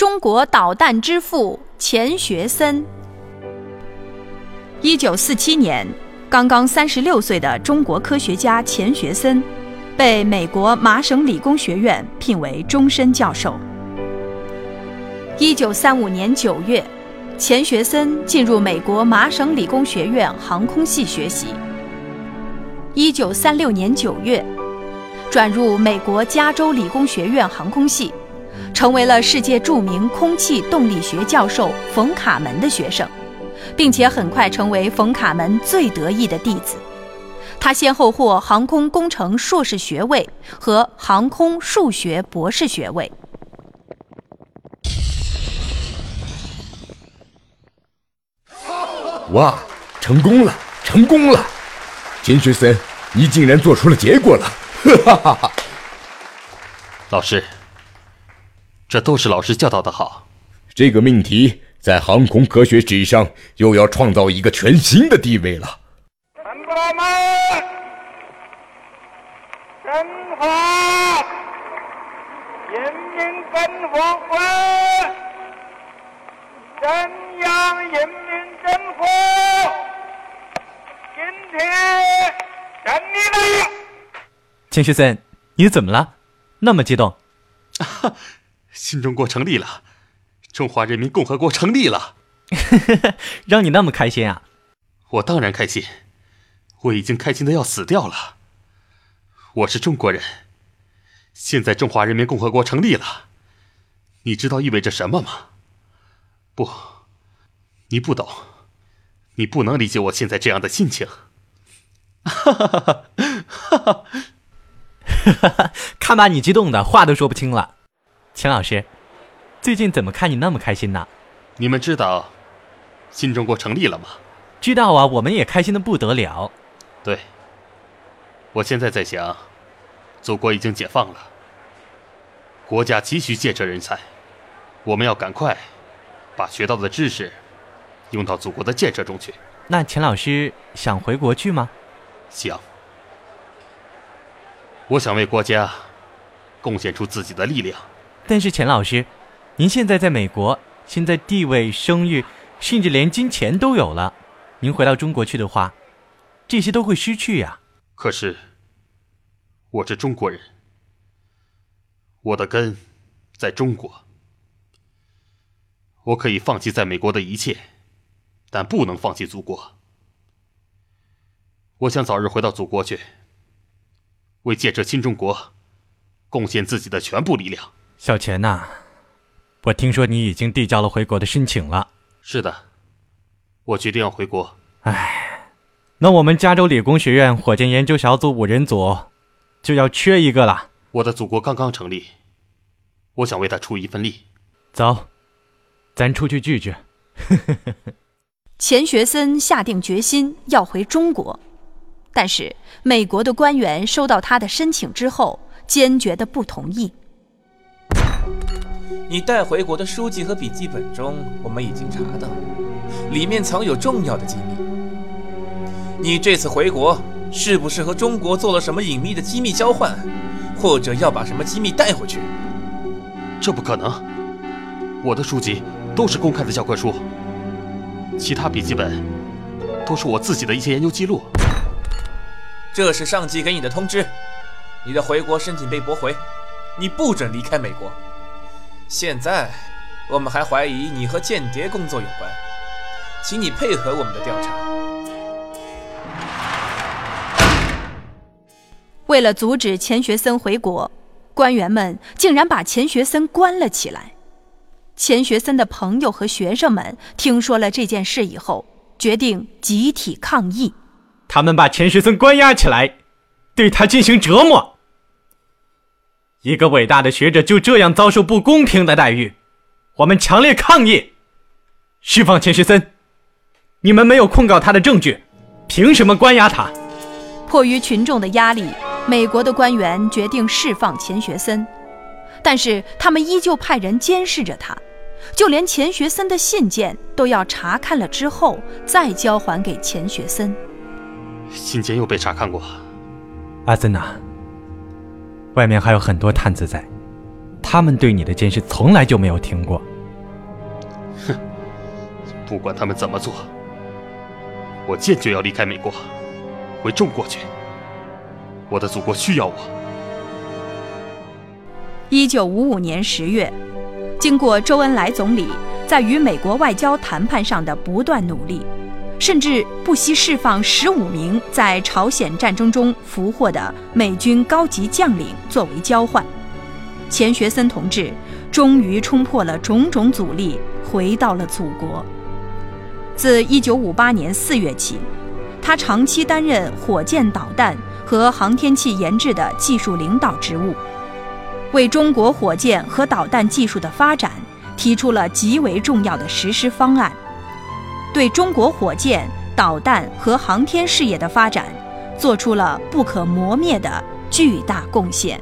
中国导弹之父钱学森。一九四七年，刚刚三十六岁的中国科学家钱学森，被美国麻省理工学院聘为终身教授。一九三五年九月，钱学森进入美国麻省理工学院航空系学习。一九三六年九月，转入美国加州理工学院航空系。成为了世界著名空气动力学教授冯·卡门的学生，并且很快成为冯·卡门最得意的弟子。他先后获航空工程硕士学位和航空数学博士学位。哇，成功了，成功了！钱学森，你竟然做出了结果了！哈哈哈！老师。这都是老师教导的好，这个命题在航空科学史上又要创造一个全新的地位了。陈国们，真话，人民真火会，中央人民政府，今天胜利了。钱学森，你怎么了？那么激动？新中国成立了，中华人民共和国成立了，让你那么开心啊！我当然开心，我已经开心的要死掉了。我是中国人，现在中华人民共和国成立了，你知道意味着什么吗？不，你不懂，你不能理解我现在这样的心情。哈哈哈哈哈哈！哈哈，看把你激动的，话都说不清了。钱老师，最近怎么看你那么开心呢？你们知道新中国成立了吗？知道啊，我们也开心的不得了。对，我现在在想，祖国已经解放了，国家急需建设人才，我们要赶快把学到的知识用到祖国的建设中去。那秦老师想回国去吗？想，我想为国家贡献出自己的力量。但是钱老师，您现在在美国，现在地位、声誉，甚至连金钱都有了。您回到中国去的话，这些都会失去呀。可是，我是中国人，我的根在中国。我可以放弃在美国的一切，但不能放弃祖国。我想早日回到祖国去，为建设新中国贡献自己的全部力量。小钱呐，我听说你已经递交了回国的申请了。是的，我决定要回国。唉，那我们加州理工学院火箭研究小组五人组就要缺一个了。我的祖国刚刚成立，我想为他出一份力。走，咱出去聚聚。钱学森下定决心要回中国，但是美国的官员收到他的申请之后，坚决的不同意。你带回国的书籍和笔记本中，我们已经查到，里面藏有重要的机密。你这次回国，是不是和中国做了什么隐秘的机密交换，或者要把什么机密带回去？这不可能，我的书籍都是公开的教科书，其他笔记本都是我自己的一些研究记录。这是上级给你的通知，你的回国申请被驳回，你不准离开美国。现在，我们还怀疑你和间谍工作有关，请你配合我们的调查。为了阻止钱学森回国，官员们竟然把钱学森关了起来。钱学森的朋友和学生们听说了这件事以后，决定集体抗议。他们把钱学森关押起来，对他进行折磨。一个伟大的学者就这样遭受不公平的待遇，我们强烈抗议！释放钱学森！你们没有控告他的证据，凭什么关押他？迫于群众的压力，美国的官员决定释放钱学森，但是他们依旧派人监视着他，就连钱学森的信件都要查看了之后再交还给钱学森。信件又被查看过，阿森纳。外面还有很多探子在。他们对你的监视从来就没有停过。哼不管他们怎么做我坚决要离开美国回中国去。我的祖国需要我。一九五五年十月经过周恩来总理在与美国外交谈判上的不断努力甚至不惜释放十五名在朝鲜战争中俘获的美军高级将领作为交换，钱学森同志终于冲破了种种阻力，回到了祖国。自一九五八年四月起，他长期担任火箭导弹。和航天器研制的技术领导职务，为中国火箭和导弹技术的发展提出了极为重要的实施方案，对中国火箭、导弹和航天事业的发展做出了不可磨灭的巨大贡献。